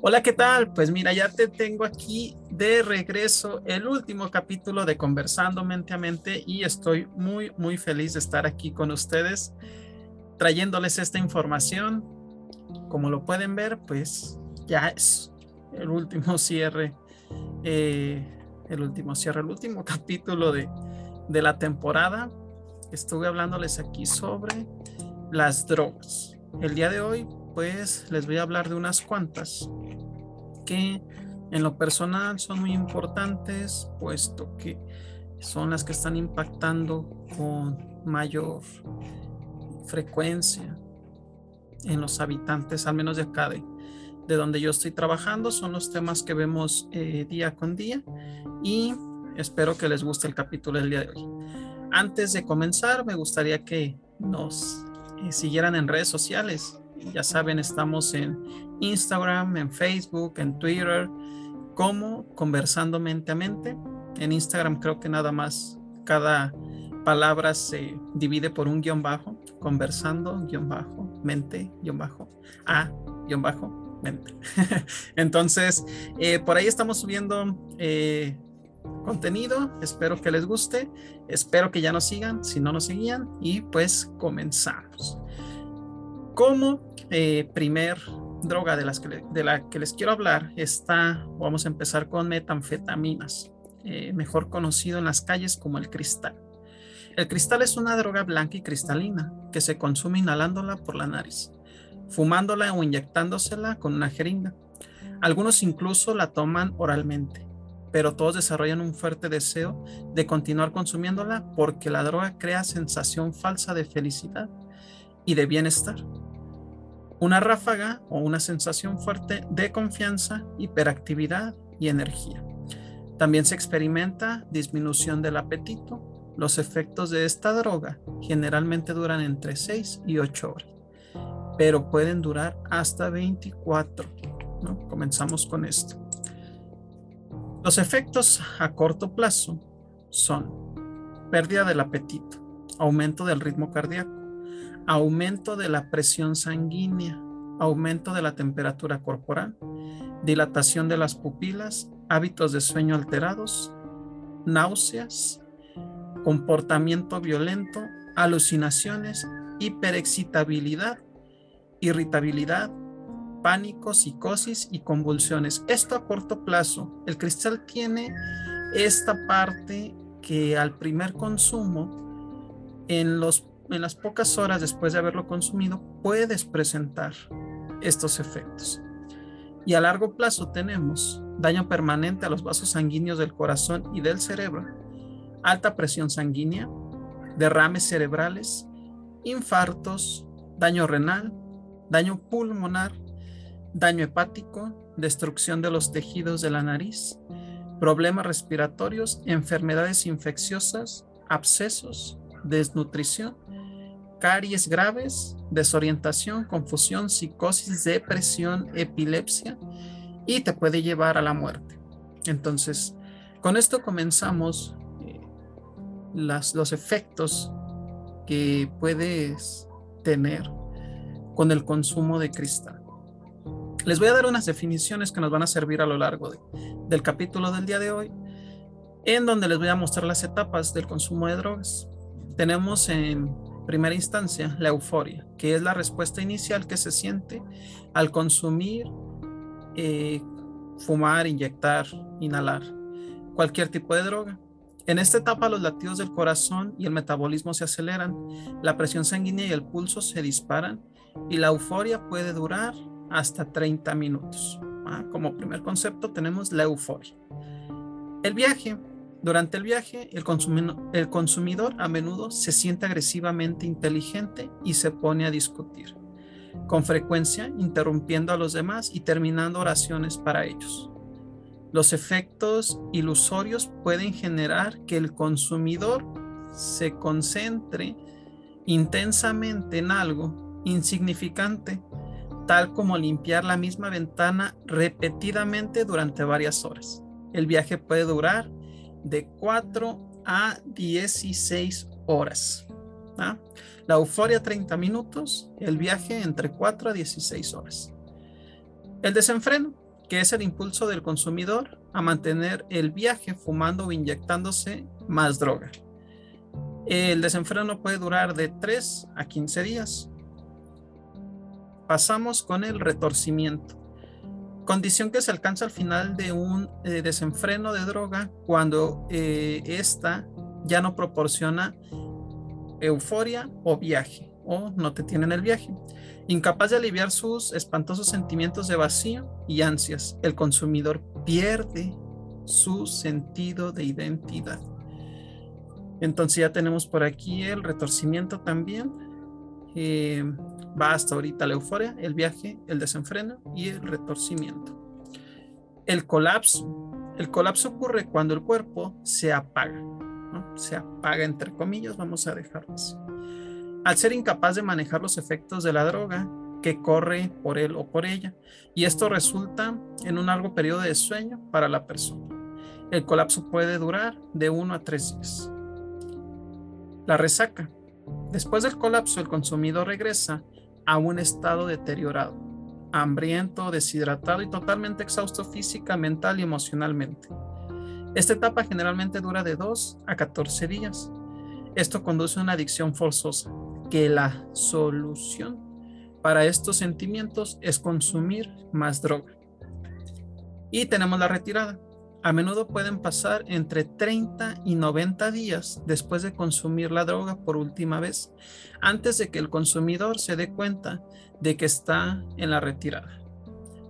Hola, ¿qué tal? Pues mira, ya te tengo aquí de regreso el último capítulo de Conversando Mente a Mente y estoy muy, muy feliz de estar aquí con ustedes trayéndoles esta información. Como lo pueden ver, pues ya es el último cierre, eh, el último cierre, el último capítulo de, de la temporada. Estuve hablándoles aquí sobre las drogas. El día de hoy, pues les voy a hablar de unas cuantas que en lo personal son muy importantes, puesto que son las que están impactando con mayor frecuencia en los habitantes, al menos de acá de, de donde yo estoy trabajando. Son los temas que vemos eh, día con día y espero que les guste el capítulo del día de hoy. Antes de comenzar, me gustaría que nos eh, siguieran en redes sociales. Ya saben, estamos en Instagram, en Facebook, en Twitter, como Conversando Mente a Mente. En Instagram creo que nada más cada palabra se divide por un guion bajo, conversando, guion bajo, mente, guion bajo, a, guion bajo, mente. Entonces, eh, por ahí estamos subiendo eh, contenido. Espero que les guste. Espero que ya nos sigan, si no nos seguían. Y pues comenzamos. Como eh, primer droga de, las que, de la que les quiero hablar está, vamos a empezar con metanfetaminas, eh, mejor conocido en las calles como el cristal. El cristal es una droga blanca y cristalina que se consume inhalándola por la nariz, fumándola o inyectándosela con una jeringa. Algunos incluso la toman oralmente pero todos desarrollan un fuerte deseo de continuar consumiéndola porque la droga crea sensación falsa de felicidad y de bienestar. Una ráfaga o una sensación fuerte de confianza, hiperactividad y energía. También se experimenta disminución del apetito. Los efectos de esta droga generalmente duran entre 6 y 8 horas, pero pueden durar hasta 24. Comenzamos con esto. Los efectos a corto plazo son pérdida del apetito, aumento del ritmo cardíaco, aumento de la presión sanguínea, aumento de la temperatura corporal, dilatación de las pupilas, hábitos de sueño alterados, náuseas, comportamiento violento, alucinaciones, hiperexcitabilidad, irritabilidad, pánico, psicosis y convulsiones. Esto a corto plazo. El cristal tiene esta parte que al primer consumo, en, los, en las pocas horas después de haberlo consumido, puedes presentar estos efectos. Y a largo plazo tenemos daño permanente a los vasos sanguíneos del corazón y del cerebro, alta presión sanguínea, derrames cerebrales, infartos, daño renal, daño pulmonar, daño hepático, destrucción de los tejidos de la nariz, problemas respiratorios, enfermedades infecciosas, abscesos, desnutrición, caries graves, desorientación, confusión, psicosis, depresión, epilepsia y te puede llevar a la muerte. Entonces, con esto comenzamos eh, los efectos que puedes tener con el consumo de cristal. Les voy a dar unas definiciones que nos van a servir a lo largo del capítulo del día de hoy, en donde les voy a mostrar las etapas del consumo de drogas. Tenemos en primera instancia la euforia, que es la respuesta inicial que se siente al consumir, eh, fumar, inyectar, inhalar cualquier tipo de droga. En esta etapa los latidos del corazón y el metabolismo se aceleran, la presión sanguínea y el pulso se disparan y la euforia puede durar hasta 30 minutos. Ah, como primer concepto tenemos la euforia. El viaje. Durante el viaje, el, consumidor a menudo se siente agresivamente inteligente y se pone a discutir, con frecuencia interrumpiendo a los demás y terminando oraciones para ellos. Los efectos ilusorios pueden generar que el consumidor se concentre intensamente en algo insignificante tal como limpiar la misma ventana repetidamente durante varias horas. El viaje puede durar de 4 a 16 horas. La euforia 30 minutos, el viaje entre 4 a 16 horas. El desenfreno. que es el impulso del consumidor a mantener el viaje fumando o inyectándose más droga. El desenfreno puede durar de 3 a 15 días. Pasamos con el retorcimiento. Condición que se alcanza al final de un eh, desenfreno de droga cuando eh, esta ya no proporciona euforia o viaje o no te tiene en el viaje. Incapaz de aliviar sus espantosos sentimientos de vacío y ansias, el consumidor pierde su sentido de identidad. Entonces ya tenemos por aquí el retorcimiento también. Eh, va hasta ahorita la euforia, el viaje, el desenfreno y el retorcimiento. El colapso. El colapso ocurre cuando el cuerpo se apaga. Se apaga entre comillas, vamos a dejarlo. Al ser incapaz de manejar los efectos de la droga que corre por él o por ella. Y esto resulta en un largo periodo de sueño para la persona. El colapso puede durar de uno a tres días. La resaca. Después del colapso, el consumidor regresa a un estado deteriorado, hambriento, deshidratado y totalmente exhausto física, mental y emocionalmente. Esta etapa generalmente dura de 2 a 14 días. Esto conduce a una adicción forzosa, que la solución para estos sentimientos es consumir más droga. Y tenemos la retirada. A menudo pueden pasar entre 30 y 90 días después de consumir la droga por última vez, antes de que el consumidor se dé cuenta de que está en la retirada.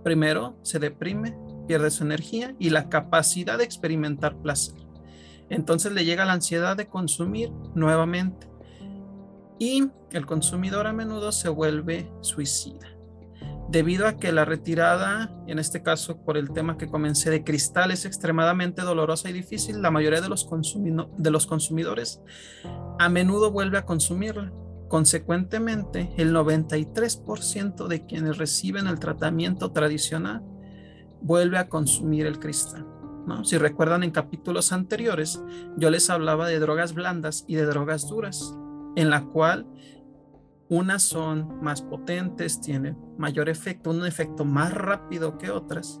Primero se deprime, pierde su energía y la capacidad de experimentar placer. Entonces le llega la ansiedad de consumir nuevamente y el consumidor a menudo se vuelve suicida debido a que la retirada, en este caso por el tema que comencé de cristal, es extremadamente dolorosa y difícil, la mayoría de los, de los consumidores a menudo vuelve a consumirla. Consecuentemente, el 93% de quienes reciben el tratamiento tradicional vuelve a consumir el cristal. ¿no? Si recuerdan en capítulos anteriores, yo les hablaba de drogas blandas y de drogas duras, en la cual unas son más potentes, tienen mayor efecto, un efecto más rápido que otras.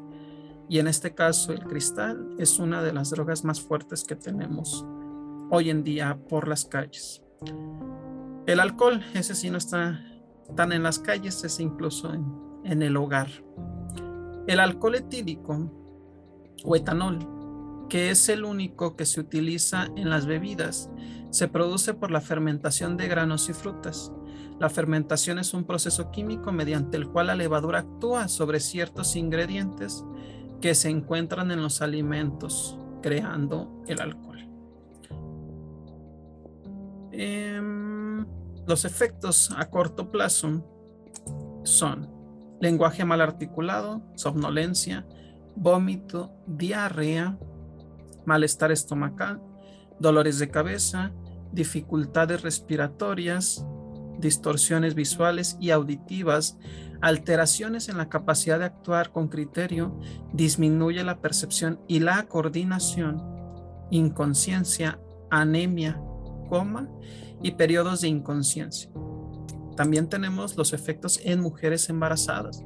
Y en este caso el cristal es una de las drogas más fuertes que tenemos hoy en día por las calles. El alcohol, ese sí no está tan en las calles, es incluso en, en el hogar. El alcohol etílico o etanol, que es el único que se utiliza en las bebidas, se produce por la fermentación de granos y frutas. La fermentación es un proceso químico mediante el cual la levadura actúa sobre ciertos ingredientes que se encuentran en los alimentos, creando el alcohol. Em, los efectos a corto plazo son lenguaje mal articulado, somnolencia, vómito, diarrea, malestar estomacal, dolores de cabeza, dificultades respiratorias, distorsiones visuales y auditivas, alteraciones en la capacidad de actuar con criterio, disminuye la percepción y la coordinación, inconsciencia, anemia, coma y periodos de inconsciencia. También tenemos los efectos en mujeres embarazadas.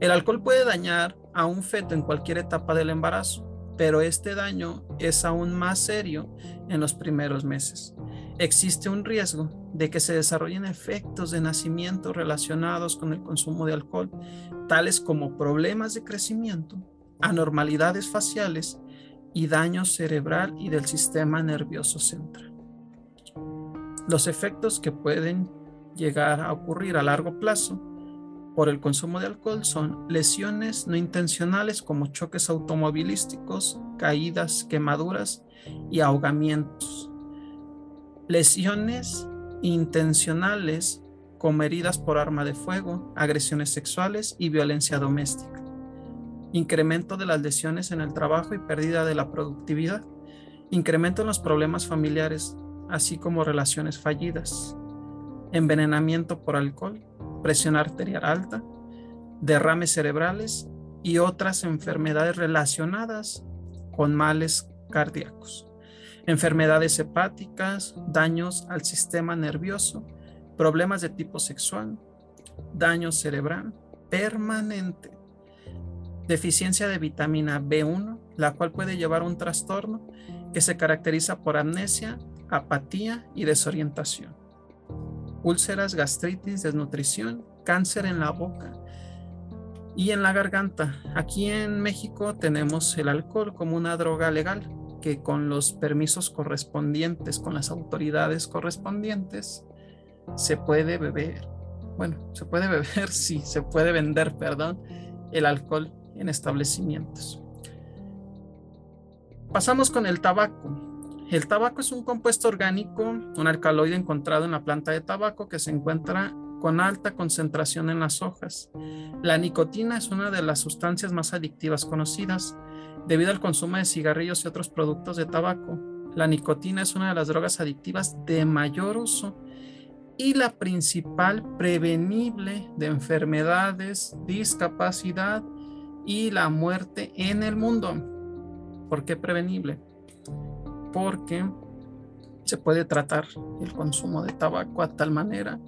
El alcohol puede dañar a un feto en cualquier etapa del embarazo, pero este daño es aún más serio en los primeros meses existe un riesgo de que se desarrollen efectos de nacimiento relacionados con el consumo de alcohol, tales como problemas de crecimiento, anormalidades faciales y daño cerebral y del sistema nervioso central. Los efectos que pueden llegar a ocurrir a largo plazo por el consumo de alcohol son lesiones no intencionales como choques automovilísticos, caídas, quemaduras y ahogamientos. Lesiones intencionales como heridas por arma de fuego, agresiones sexuales y violencia doméstica, incremento de las lesiones en el trabajo y pérdida de la productividad, incremento en los problemas familiares, así como relaciones fallidas, envenenamiento por alcohol, presión arterial alta, derrames cerebrales y otras enfermedades relacionadas con males cardíacos enfermedades hepáticas, daños al sistema nervioso, problemas de tipo sexual, daño cerebral permanente, deficiencia de vitamina B1, la cual puede llevar a un trastorno que se caracteriza por amnesia, apatía y desorientación. Úlceras, gastritis, desnutrición, cáncer en la boca y en la garganta. Aquí en México tenemos el alcohol como una droga legal que con los permisos correspondientes, con las autoridades correspondientes, se puede beber. Bueno, se puede beber, sí, se puede vender, perdón, el alcohol en establecimientos. Pasamos con el tabaco. El tabaco es un compuesto orgánico, un alcaloide encontrado en la planta de tabaco que se encuentra con alta concentración en las hojas. La nicotina es una de las sustancias más adictivas conocidas debido al consumo de cigarrillos y otros productos de tabaco. La nicotina es una de las drogas adictivas de mayor uso y la principal prevenible de enfermedades, discapacidad y la muerte en el mundo. ¿Por qué prevenible? Porque se puede tratar el consumo de tabaco a tal manera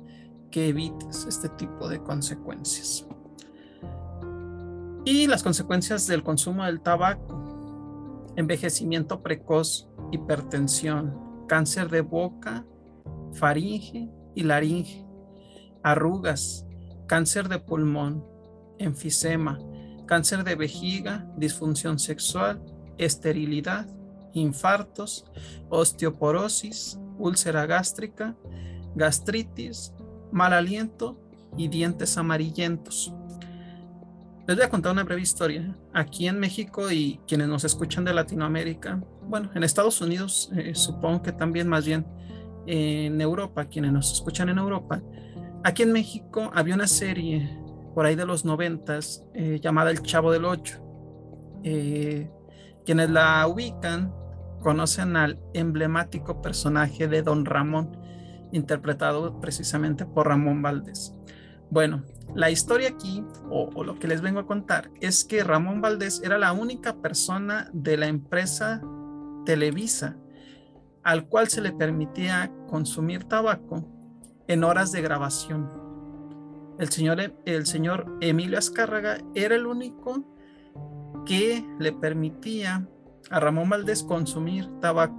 que evites este tipo de consecuencias. Y las consecuencias del consumo del tabaco, envejecimiento precoz, hipertensión, cáncer de boca, faringe y laringe, arrugas, cáncer de pulmón, enfisema, cáncer de vejiga, disfunción sexual, esterilidad, infartos, osteoporosis, úlcera gástrica, gastritis, mal aliento y dientes amarillentos. Les voy a contar una breve historia. Aquí en México y quienes nos escuchan de Latinoamérica, bueno, en Estados Unidos, eh, supongo que también más bien en Europa, quienes nos escuchan en Europa, aquí en México había una serie por ahí de los noventas eh, llamada El Chavo del Ocho. Eh, quienes la ubican conocen al emblemático personaje de Don Ramón, interpretado precisamente por Ramón Valdés. Bueno, la historia aquí, o, lo que les vengo a contar, es que Ramón Valdés era la única persona de la empresa Televisa al cual se le permitía consumir tabaco en horas de grabación. El señor, el señor Emilio Azcárraga era el único que le permitía a Ramón Valdés consumir tabaco.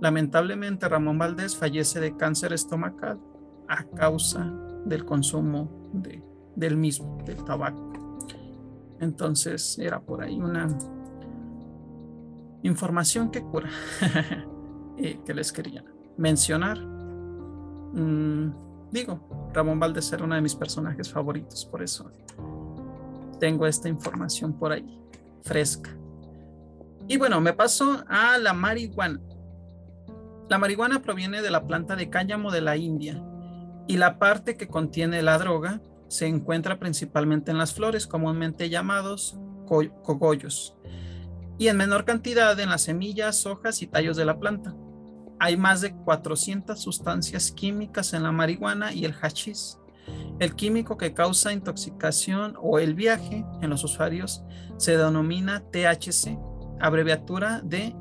Lamentablemente Ramón Valdés fallece de cáncer estomacal a causa del consumo de, del mismo, del tabaco. Entonces era por ahí una información que cura eh, que les quería mencionar. Mm, digo, Ramón Valdés era uno de mis personajes favoritos, por eso tengo esta información por ahí, fresca. Y bueno, me paso a la marihuana. La marihuana proviene de la planta de cáñamo de la India y la parte que contiene la droga se encuentra principalmente en las flores, comúnmente llamados cogollos, y en menor cantidad en las semillas, hojas y tallos de la planta. Hay más de 400 sustancias químicas en la marihuana y el hachís. El químico que causa intoxicación o el viaje en los usuarios se denomina THC, abreviatura de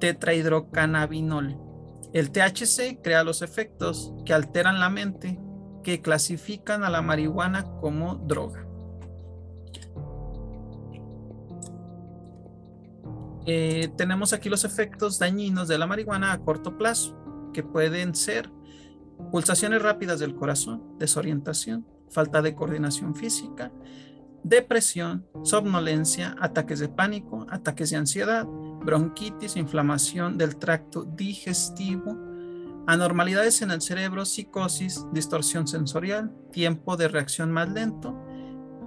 tetrahidrocannabinol. El THC crea los efectos que alteran la mente que clasifican a la marihuana como droga. Eh, tenemos aquí los efectos dañinos de la marihuana a corto plazo, que pueden ser pulsaciones rápidas del corazón, desorientación, falta de coordinación física, depresión, somnolencia, ataques de pánico, ataques de ansiedad, bronquitis, inflamación del tracto digestivo, anormalidades en el cerebro, psicosis, distorsión sensorial, tiempo de reacción más lento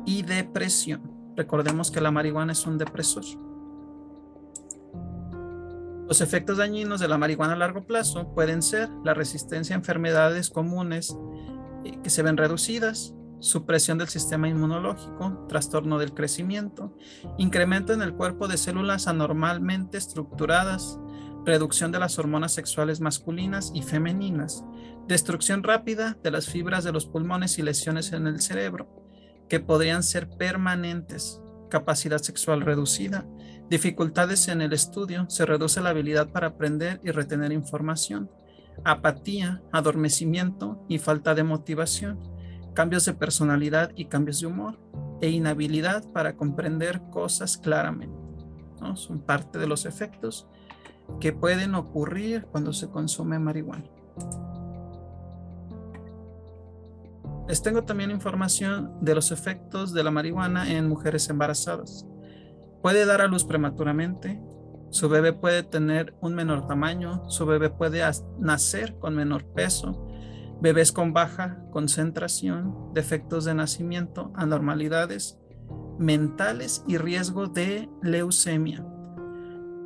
y depresión. Recordemos que la marihuana es un depresor. Los efectos dañinos de la marihuana a largo plazo pueden ser la resistencia a enfermedades comunes eh, que se ven reducidas, supresión del sistema inmunológico, trastorno del crecimiento, incremento en el cuerpo de células anormalmente estructuradas, reducción de las hormonas sexuales masculinas y femeninas, destrucción rápida de las fibras de los pulmones y lesiones en el cerebro, que podrían ser permanentes, capacidad sexual reducida, dificultades en el estudio, se reduce la habilidad para aprender y retener información, apatía, adormecimiento y falta de motivación cambios de personalidad y cambios de humor, e inhabilidad para comprender cosas claramente. Son parte de los efectos que pueden ocurrir cuando se consume marihuana. Les tengo también información de los efectos de la marihuana en mujeres embarazadas. Puede dar a luz prematuramente, su bebé puede tener un menor tamaño, su bebé puede nacer con menor peso, bebés con baja concentración, defectos de nacimiento, anormalidades mentales y riesgo de leucemia.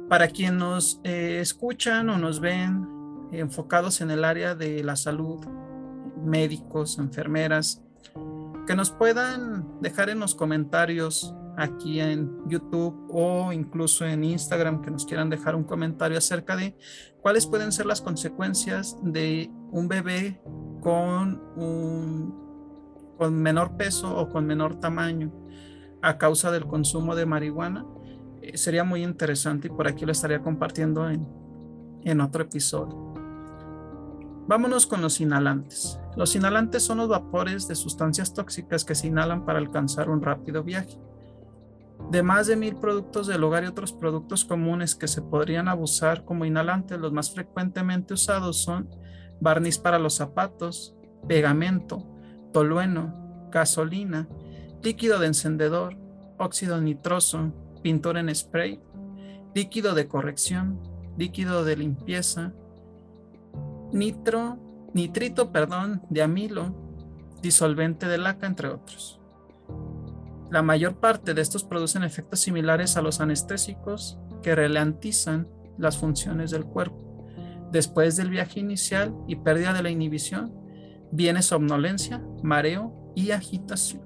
Para quienes nos eh, escuchan o nos ven enfocados en el área de la salud, médicos, enfermeras, que nos puedan dejar en los comentarios aquí en YouTube o incluso en Instagram que nos quieran dejar un comentario acerca de cuáles pueden ser las consecuencias de un bebé con un con menor peso o con menor tamaño a causa del consumo de marihuana. Eh, sería muy interesante y por aquí lo estaría compartiendo en, en otro episodio. Vámonos con los inhalantes. Los inhalantes son los vapores de sustancias tóxicas que se inhalan para alcanzar un rápido viaje. De más de mil productos del hogar y otros productos comunes que se podrían abusar como inhalantes, los más frecuentemente usados son barniz para los zapatos, pegamento, tolueno, gasolina, líquido de encendedor, óxido nitroso, pintura en spray, líquido de corrección, líquido de limpieza, nitro, nitrito, perdón, de amilo, disolvente de laca, entre otros. La mayor parte de estos producen efectos similares a los anestésicos que ralentizan las funciones del cuerpo. Después del viaje inicial y pérdida de la inhibición, viene somnolencia, mareo y agitación.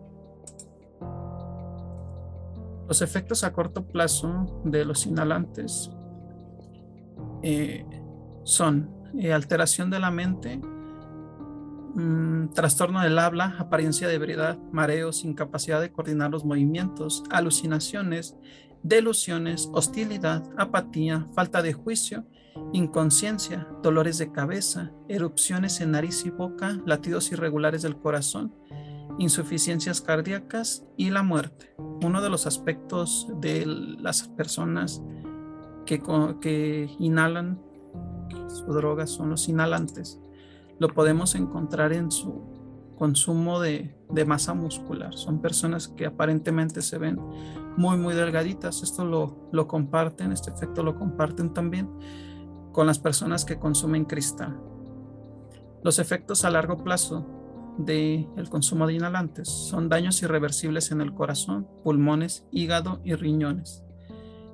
Los efectos a corto plazo de los inhalantes eh, son eh, alteración de la mente, Mm, trastorno del habla, apariencia de ebriedad, mareos, incapacidad de coordinar los movimientos, alucinaciones, delusiones, hostilidad, apatía, falta de juicio, inconsciencia, dolores de cabeza, erupciones en nariz y boca, latidos irregulares del corazón, insuficiencias cardíacas y la muerte. Uno de los aspectos de las personas que, que inhalan su droga son los inhalantes lo podemos encontrar en su consumo de, masa muscular. Son personas que aparentemente se ven muy, muy delgaditas. Esto lo, lo comparten, este efecto lo comparten también con las personas que consumen cristal. Los efectos a largo plazo del el consumo de inhalantes son daños irreversibles en el corazón, pulmones, hígado y riñones,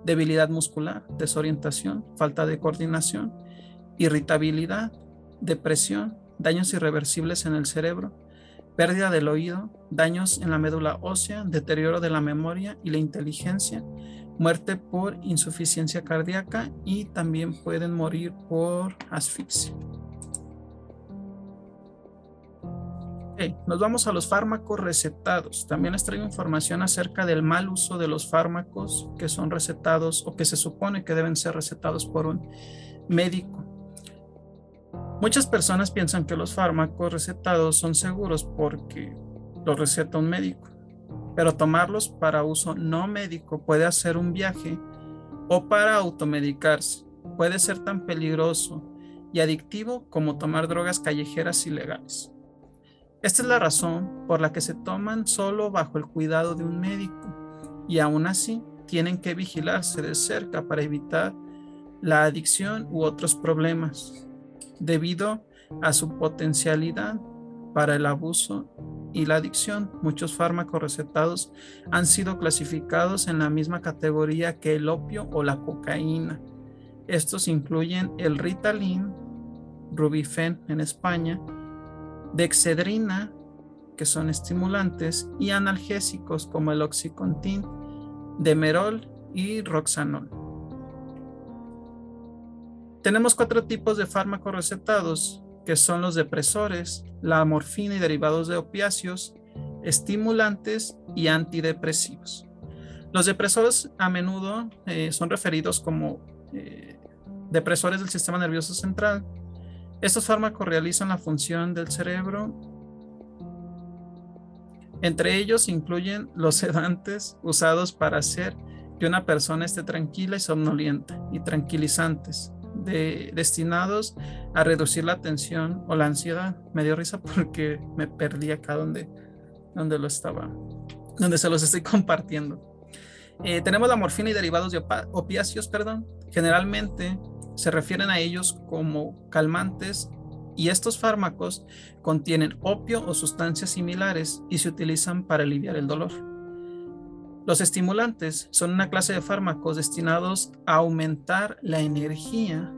debilidad muscular, desorientación, falta de coordinación, irritabilidad, depresión, daños irreversibles en el cerebro, pérdida del oído, daños en la médula ósea, deterioro de la memoria y la inteligencia, muerte por insuficiencia cardíaca y también pueden morir por asfixia. nos vamos a los fármacos recetados. También les traigo información acerca del mal uso de los fármacos que son recetados o que se supone que deben ser recetados por un médico. Muchas personas piensan que los fármacos recetados son seguros porque los receta un médico, pero tomarlos para uso no médico puede hacer un viaje o para automedicarse. Puede ser tan peligroso y adictivo como tomar drogas callejeras ilegales. Esta es la razón por la que se toman solo bajo el cuidado de un médico y aún así tienen que vigilarse de cerca para evitar la adicción u otros problemas debido a su potencialidad para el abuso y la adicción. Muchos fármacos recetados han sido clasificados en la misma categoría que el opio o la cocaína. Estos incluyen el Ritalin, Rubifen en España, Dexedrina, que son estimulantes, y analgésicos como el Oxycontin, Demerol y Roxanol. Tenemos cuatro tipos de fármacos recetados, que son los depresores, la morfina y derivados de opiáceos, estimulantes y antidepresivos. Los depresores a menudo eh, son referidos como eh, depresores del sistema nervioso central. Estos fármacos realizan la función del cerebro Entre ellos incluyen los sedantes usados para hacer que una persona esté tranquila y somnolienta y tranquilizantes destinados a reducir la tensión o la ansiedad. Me dio risa porque me perdí acá donde, donde lo estaba, donde se los estoy compartiendo. Eh, tenemos la morfina y derivados de opiáceos, perdón. Generalmente se refieren a ellos como calmantes y estos fármacos contienen opio o sustancias similares y se utilizan para aliviar el dolor. Los estimulantes son una clase de fármacos destinados a aumentar la energía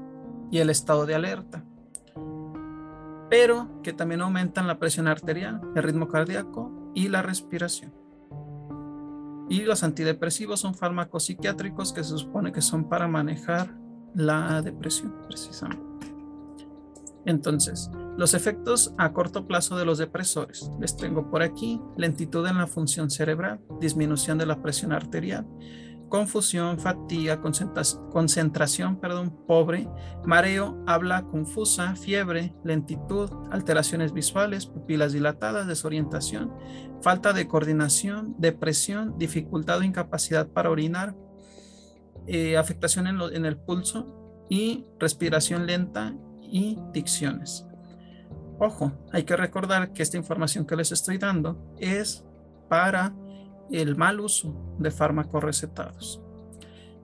y el estado de alerta, pero que también aumentan la presión arterial, el ritmo cardíaco y la respiración. Y los antidepresivos son fármacos psiquiátricos que se supone que son para manejar la depresión, precisamente. Entonces, los efectos a corto plazo de los depresores. Les tengo por aquí lentitud en la función cerebral, disminución de la presión arterial, confusión, fatiga, concentración, perdón, pobre, mareo, habla confusa, fiebre, lentitud, alteraciones visuales, pupilas dilatadas, desorientación, falta de coordinación, depresión, dificultad o incapacidad para orinar, eh, afectación en, en el pulso y respiración lenta y dicciones. Ojo, hay que recordar que esta información que les estoy dando es para el mal uso de fármacos recetados.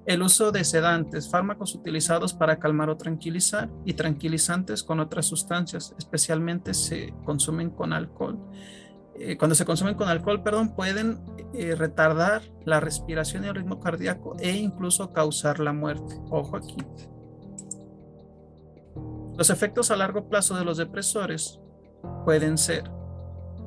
El uso de sedantes, fármacos utilizados para calmar o tranquilizar y tranquilizantes con otras sustancias, especialmente se consumen con alcohol. Eh, cuando se consumen con alcohol, perdón, pueden eh, retardar la respiración y el ritmo cardíaco e incluso causar la muerte. Ojo aquí. Los efectos a largo plazo de los depresores pueden ser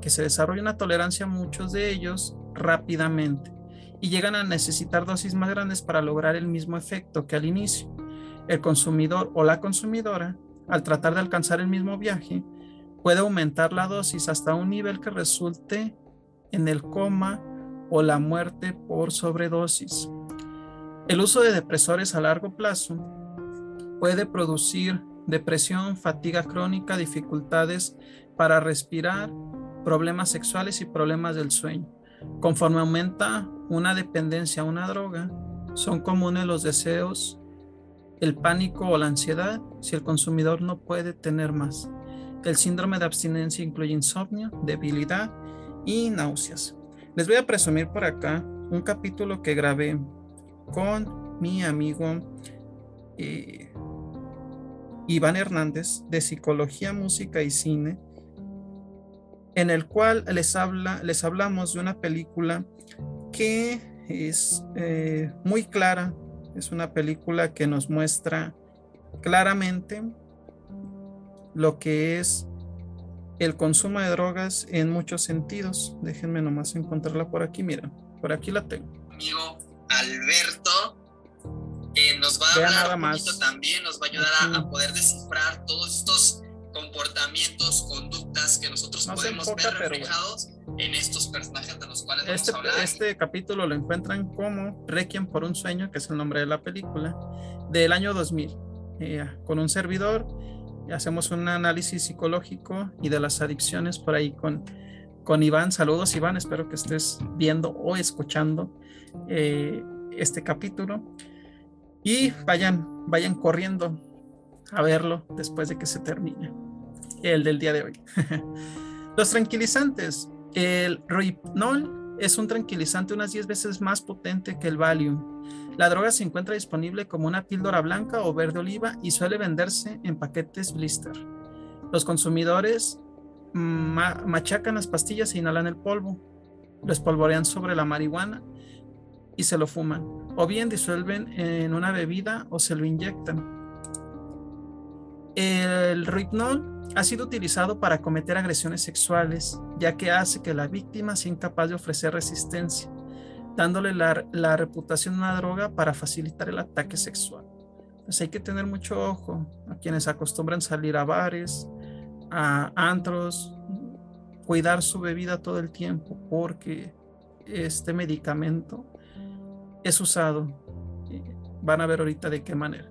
que se desarrolle una tolerancia a muchos de ellos rápidamente y llegan a necesitar dosis más grandes para lograr el mismo efecto que al inicio. El consumidor o la consumidora, al tratar de alcanzar el mismo viaje, puede aumentar la dosis hasta un nivel que resulte en el coma o la muerte por sobredosis. El uso de depresores a largo plazo puede producir depresión, fatiga crónica, dificultades para respirar, problemas sexuales y problemas del sueño. Conforme aumenta una dependencia a una droga, son comunes los deseos, el pánico o la ansiedad si el consumidor no puede tener más. El síndrome de abstinencia incluye insomnio, debilidad y náuseas. Les voy a presumir por acá un capítulo que grabé con mi amigo eh, Iván Hernández de Psicología, Música y Cine en el cual les, habla, les hablamos de una película que es eh, muy clara, es una película que nos muestra claramente lo que es el consumo de drogas en muchos sentidos. Déjenme nomás encontrarla por aquí, miren, por aquí la tengo. Amigo nos va a hablar más. también, nos va a ayudar a, poder descifrar todos estos comportamientos, conductas que nosotros podemos ver reflejados en estos personajes de los cuales este, vamos a hablar. Este capítulo lo encuentran como Requiem por un sueño, que es el nombre de la película, del año 2000. Eh, con un servidor hacemos un análisis psicológico y de las adicciones por ahí con, con Iván. Saludos Iván, espero que estés viendo o escuchando eh, este capítulo. Y vayan, vayan corriendo a verlo después de que se termine el del día de hoy. Los tranquilizantes. El Rohypnol es un tranquilizante unas 10 veces más potente que el Valium. La droga se encuentra disponible como una píldora blanca o verde oliva y suele venderse en paquetes blister. Los consumidores machacan las pastillas e inhalan el polvo. Lo espolvorean sobre la marihuana y se lo fuman. O bien disuelven en una bebida o se lo inyectan. El ritnol ha sido utilizado para cometer agresiones sexuales, ya que hace que la víctima sea incapaz de ofrecer resistencia, dándole la, reputación de una droga para facilitar el ataque sexual. Pues hay que tener mucho ojo a quienes acostumbran salir a bares, a antros, cuidar su bebida todo el tiempo, porque este medicamento es usado. Van a ver ahorita de qué manera.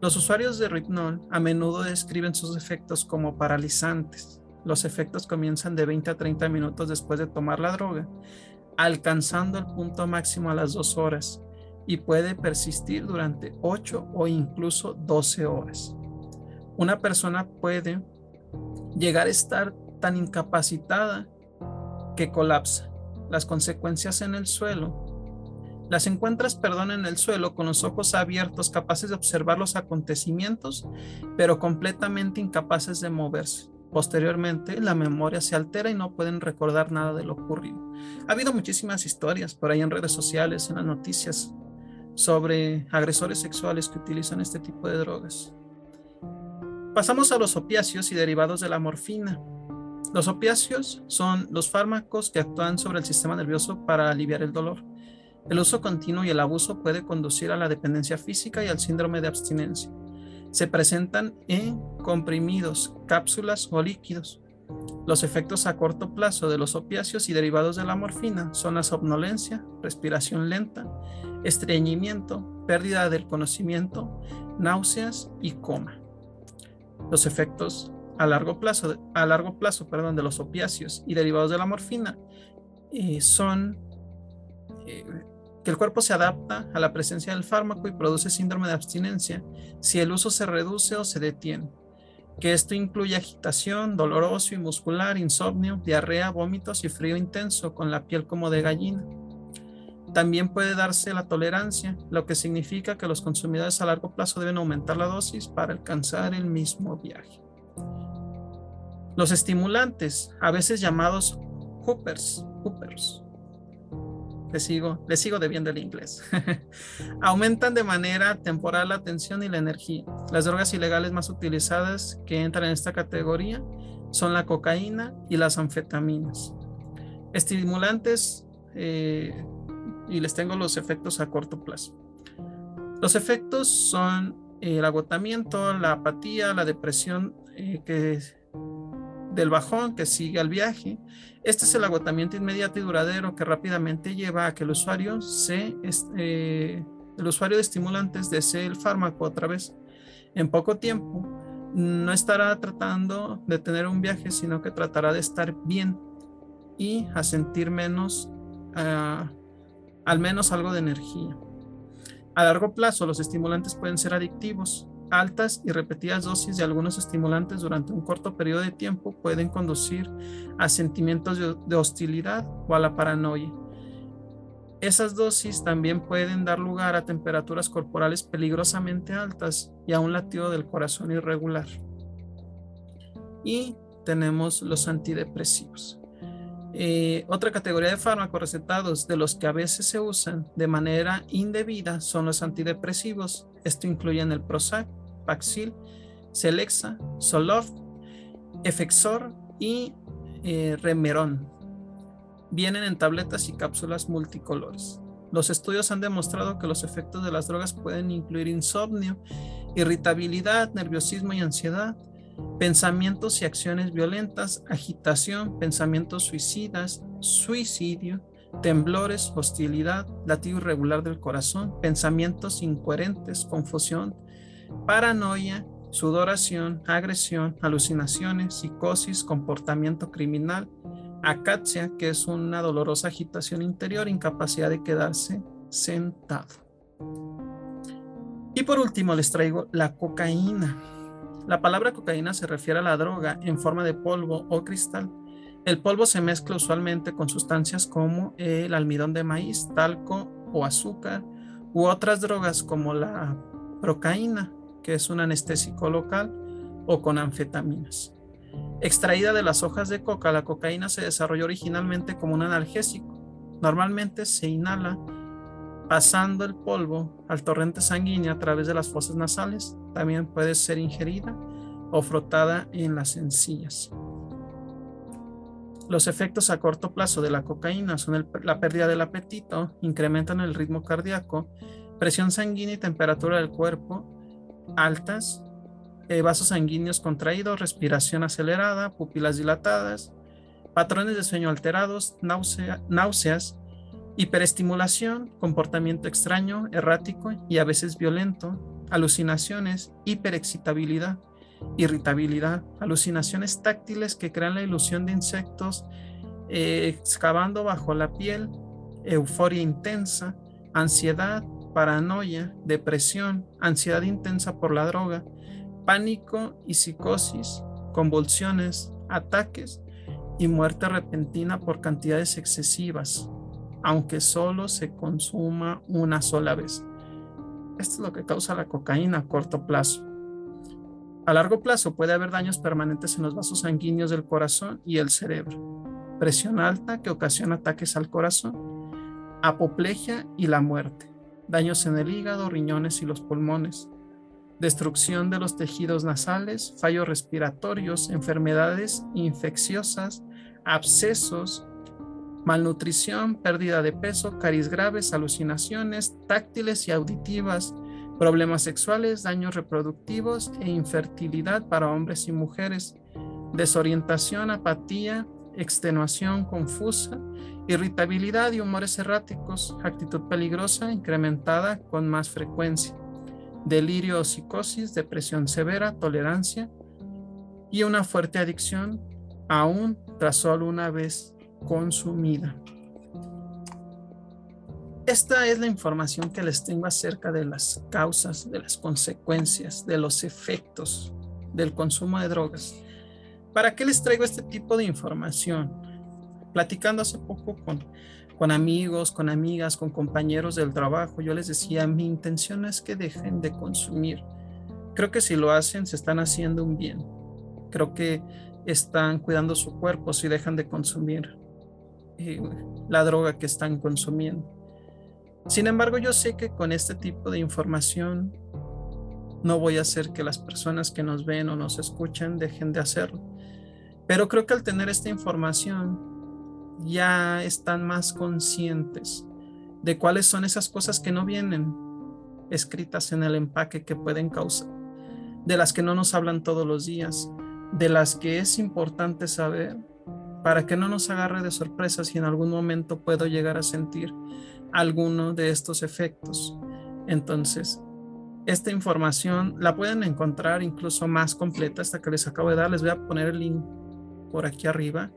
Los usuarios de Ritnol a menudo describen sus efectos como paralizantes, los efectos comienzan de 20 a 30 minutos después de tomar la droga, alcanzando el punto máximo a las 2 horas y puede persistir durante 8 o incluso 12 horas. Una persona puede llegar a estar tan incapacitada que colapsa. Las consecuencias en el suelo las encuentras, perdón, en el suelo con los ojos abiertos, capaces de observar los acontecimientos, pero completamente incapaces de moverse. Posteriormente, la memoria se altera y no pueden recordar nada de lo ocurrido. Ha habido muchísimas historias por ahí en redes sociales, en las noticias, sobre agresores sexuales que utilizan este tipo de drogas. Pasamos a los opiáceos y derivados de la morfina. Los opiáceos son los fármacos que actúan sobre el sistema nervioso para aliviar el dolor. El uso continuo y el abuso puede conducir a la dependencia física y al síndrome de abstinencia. Se presentan en comprimidos, cápsulas o líquidos. Los efectos a corto plazo de los opiáceos y derivados de la morfina son la somnolencia, respiración lenta, estreñimiento, pérdida del conocimiento, náuseas y coma. Los efectos a largo plazo, de los opiáceos y derivados de la morfina eh, son eh, que el cuerpo se adapta a la presencia del fármaco y produce síndrome de abstinencia si el uso se reduce o se detiene, que esto incluye agitación, dolor óseo y muscular, insomnio, diarrea, vómitos y frío intenso con la piel como de gallina. También puede darse la tolerancia, lo que significa que los consumidores a largo plazo deben aumentar la dosis para alcanzar el mismo viaje. Los estimulantes, a veces llamados hoopers, hoopers le sigo, le sigo debiendo el inglés. Aumentan de manera temporal la atención y la energía. Las drogas ilegales más utilizadas que entran en esta categoría son la cocaína y las anfetaminas. Estimulantes, eh, y les tengo los efectos a corto plazo. Los efectos son el agotamiento, la apatía, la depresión eh, que del bajón que sigue al viaje. Este es el agotamiento inmediato y duradero que rápidamente lleva a que el usuario se, eh, el usuario de estimulantes desee el fármaco otra vez. En poco tiempo no estará tratando de tener un viaje, sino que tratará de estar bien y a sentir menos, ah, al menos algo de energía. A largo plazo, los estimulantes pueden ser adictivos altas y repetidas dosis de algunos estimulantes durante un corto periodo de tiempo pueden conducir a sentimientos de hostilidad o a la paranoia. Esas dosis también pueden dar lugar a temperaturas corporales peligrosamente altas y a un latido del corazón irregular. Y tenemos los antidepresivos. Eh, otra categoría de fármacos recetados de los que a veces se usan de manera indebida son los antidepresivos. Esto incluye el Prozac, Paxil, Celexa, Soloft, Efexor y eh, Remeron. Vienen en tabletas y cápsulas multicolores. Los estudios han demostrado que los efectos de las drogas pueden incluir insomnio, irritabilidad, nerviosismo y ansiedad, pensamientos y acciones violentas, agitación, pensamientos suicidas, suicidio, temblores, hostilidad, latido irregular del corazón, pensamientos incoherentes, confusión, paranoia, sudoración, agresión, alucinaciones, psicosis, comportamiento criminal, acacia, que es una dolorosa agitación interior, incapacidad de quedarse sentado. Y por último les traigo la cocaína. La palabra cocaína se refiere a la droga en forma de polvo o cristal. El polvo se mezcla usualmente con sustancias como el almidón de maíz, talco o azúcar, u otras drogas como la procaína, que es un anestésico local, o con anfetaminas. Extraída de las hojas de coca, la cocaína se desarrolló originalmente como un analgésico. Normalmente se inhala pasando el polvo al torrente sanguíneo a través de las fosas nasales. También puede ser ingerida o frotada en las encías. Los efectos a corto plazo de la cocaína son la pérdida del apetito, incrementan el ritmo cardíaco, presión sanguínea y temperatura del cuerpo, altas, eh, vasos sanguíneos contraídos, respiración acelerada, pupilas dilatadas, patrones de sueño alterados, náuseas, hiperestimulación, comportamiento extraño, errático y a veces violento, alucinaciones, hiperexcitabilidad, irritabilidad, alucinaciones táctiles que crean la ilusión de insectos eh, excavando bajo la piel, euforia intensa, ansiedad, paranoia, depresión, ansiedad intensa por la droga, pánico y psicosis, convulsiones, ataques y muerte repentina por cantidades excesivas, aunque solo se consuma una sola vez. Esto es lo que causa la cocaína a corto plazo. A largo plazo puede haber daños permanentes en los vasos sanguíneos del corazón y el cerebro, presión alta que ocasiona ataques al corazón, apoplejia y la muerte, daños en el hígado, riñones y los pulmones, destrucción de los tejidos nasales, fallos respiratorios, enfermedades infecciosas, abscesos, malnutrición, pérdida de peso, caries graves, alucinaciones táctiles y auditivas, problemas sexuales, daños reproductivos e infertilidad para hombres y mujeres, desorientación, apatía, extenuación confusa, irritabilidad y humores erráticos, actitud peligrosa incrementada con más frecuencia, delirio o psicosis, depresión severa, tolerancia y una fuerte adicción aún tras solo una vez consumida. Esta es la información que les tengo acerca de las causas, de las consecuencias, de los efectos del consumo de drogas. ¿Para qué les traigo este tipo de información? Platicando hace poco con, con amigos, con amigas, con compañeros del trabajo, yo les decía, mi intención es que dejen de consumir. Creo que si lo hacen, se están haciendo un bien. Creo que están cuidando su cuerpo si dejan de consumir eh, la droga que están consumiendo. Sin embargo, yo sé que con este tipo de información no voy a hacer que las personas que nos ven o nos escuchan dejen de hacerlo. Pero creo que al tener esta información ya están más conscientes de cuáles son esas cosas que no vienen escritas en el empaque que pueden causar, de las que no nos hablan todos los días, de las que es importante saber para que no nos agarre de sorpresa si en algún momento puedo llegar a sentir alguno de estos efectos. Entonces, esta información la pueden encontrar incluso más completa hasta que les acabo de dar. Les voy a poner el link por aquí arriba.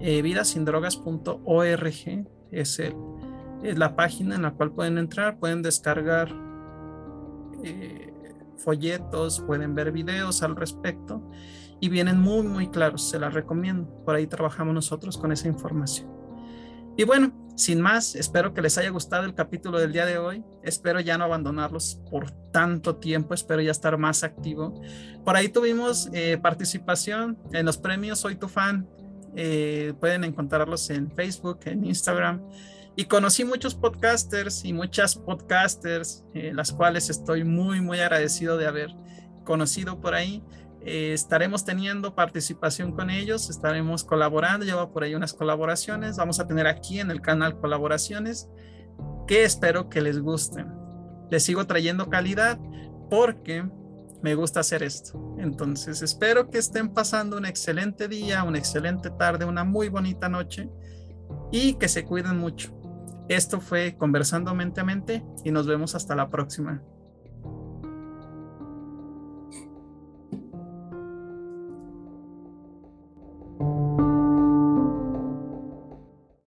Eh, vidasindrogas.org es, es la página en la cual pueden entrar, pueden descargar eh, folletos, pueden ver videos al respecto y vienen muy, muy claros. Se las recomiendo. Por ahí trabajamos nosotros con esa información. Y bueno, sin más, espero que les haya gustado el capítulo del día de hoy. Espero ya no abandonarlos por tanto tiempo. Espero ya estar más activo. Por ahí tuvimos eh, participación en los premios Soy tu fan. Eh, pueden encontrarlos en Facebook, en Instagram. Y conocí muchos podcasters y muchas podcasters, eh, las cuales estoy muy, muy agradecido de haber conocido por ahí. Eh, estaremos teniendo participación con ellos, estaremos colaborando, llevo por ahí unas colaboraciones, vamos a tener aquí en el canal colaboraciones que espero que les gusten. Les sigo trayendo calidad porque me gusta hacer esto. Entonces espero que estén pasando un excelente día, una excelente tarde, una muy bonita noche y que se cuiden mucho. Esto fue Conversando Mente a Mente y nos vemos hasta la próxima.